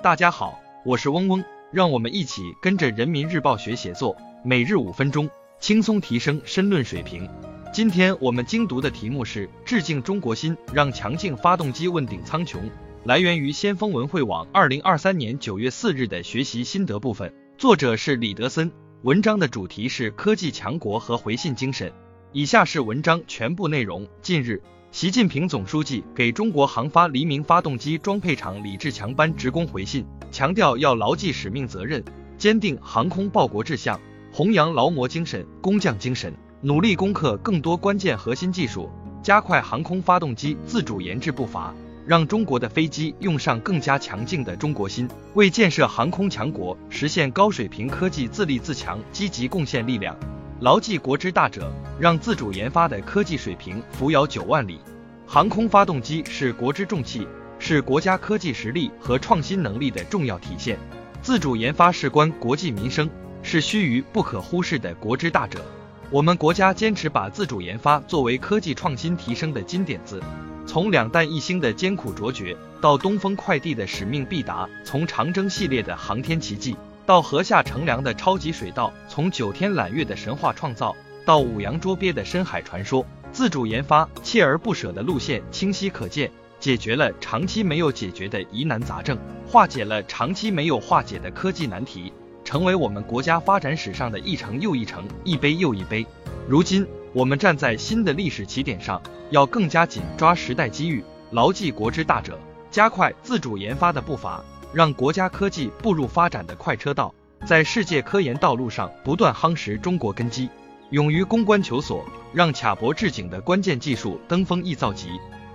大家好，我是嗡嗡，让我们一起跟着人民日报学写作，每日五分钟，轻松提升申论水平。今天我们精读的题目是“致敬中国心，让强劲发动机问鼎苍穹”，来源于先锋文汇网二零二三年九月四日的学习心得部分，作者是李德森。文章的主题是科技强国和回信精神。以下是文章全部内容。近日。习近平总书记给中国航发黎明发动机装配厂李志强班职工回信，强调要牢记使命责任，坚定航空报国志向，弘扬劳模精神、工匠精神，努力攻克更多关键核心技术，加快航空发动机自主研制步伐，让中国的飞机用上更加强劲的中国心，为建设航空强国、实现高水平科技自立自强积极贡献力量。牢记国之大者，让自主研发的科技水平扶摇九万里。航空发动机是国之重器，是国家科技实力和创新能力的重要体现。自主研发事关国计民生，是须臾不可忽视的国之大者。我们国家坚持把自主研发作为科技创新提升的金点子。从两弹一星的艰苦卓绝，到东风快递的使命必达，从长征系列的航天奇迹。到河下乘凉的超级水稻，从九天揽月的神话创造，到五洋捉鳖的深海传说，自主研发、锲而不舍的路线清晰可见，解决了长期没有解决的疑难杂症，化解了长期没有化解的科技难题，成为我们国家发展史上的一程又一程、一杯又一杯。如今，我们站在新的历史起点上，要更加紧抓时代机遇，牢记国之大者，加快自主研发的步伐。让国家科技步入发展的快车道，在世界科研道路上不断夯实中国根基，勇于攻关求索，让卡脖致颈的关键技术登峰易造极。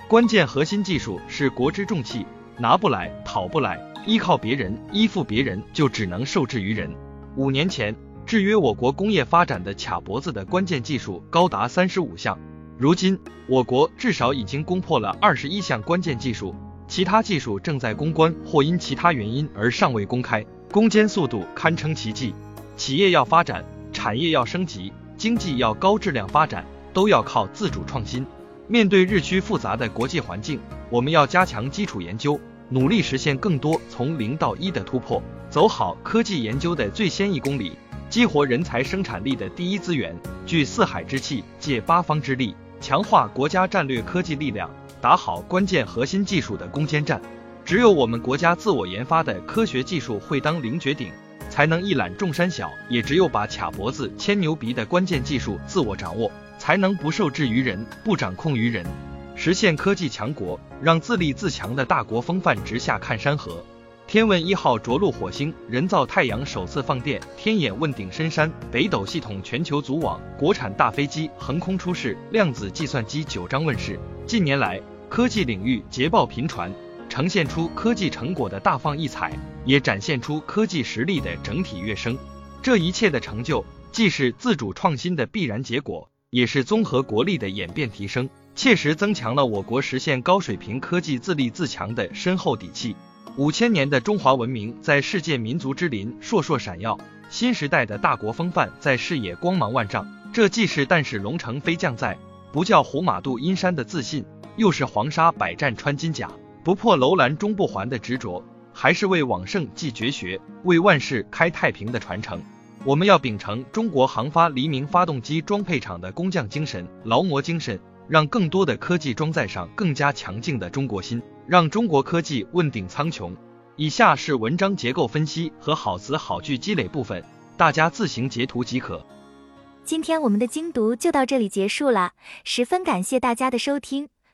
关键核心技术是国之重器，拿不来讨不来，依靠别人依附别人就只能受制于人。五年前，制约我国工业发展的卡脖子的关键技术高达三十五项，如今我国至少已经攻破了二十一项关键技术。其他技术正在攻关，或因其他原因而尚未公开，攻坚速度堪称奇迹。企业要发展，产业要升级，经济要高质量发展，都要靠自主创新。面对日趋复杂的国际环境，我们要加强基础研究，努力实现更多从零到一的突破，走好科技研究的最先一公里，激活人才生产力的第一资源，聚四海之气，借八方之力，强化国家战略科技力量。打好关键核心技术的攻坚战，只有我们国家自我研发的科学技术会当凌绝顶，才能一览众山小；也只有把卡脖子牵牛鼻的关键技术自我掌握，才能不受制于人，不掌控于人，实现科技强国，让自立自强的大国风范直下看山河。天问一号着陆火星，人造太阳首次放电，天眼问鼎深山，北斗系统全球组网，国产大飞机横空出世，量子计算机九章问世。近年来，科技领域捷报频传，呈现出科技成果的大放异彩，也展现出科技实力的整体跃升。这一切的成就，既是自主创新的必然结果，也是综合国力的演变提升，切实增强了我国实现高水平科技自立自强的深厚底气。五千年的中华文明在世界民族之林烁烁闪耀，新时代的大国风范在视野光芒万丈。这既是但使龙城飞将在，不教胡马度阴山的自信。又是黄沙百战穿金甲，不破楼兰终不还的执着，还是为往圣继绝学，为万世开太平的传承。我们要秉承中国航发黎明发动机装配厂的工匠精神、劳模精神，让更多的科技装载上更加强劲的中国心，让中国科技问鼎苍穹。以下是文章结构分析和好词好句积累部分，大家自行截图即可。今天我们的精读就到这里结束了，十分感谢大家的收听。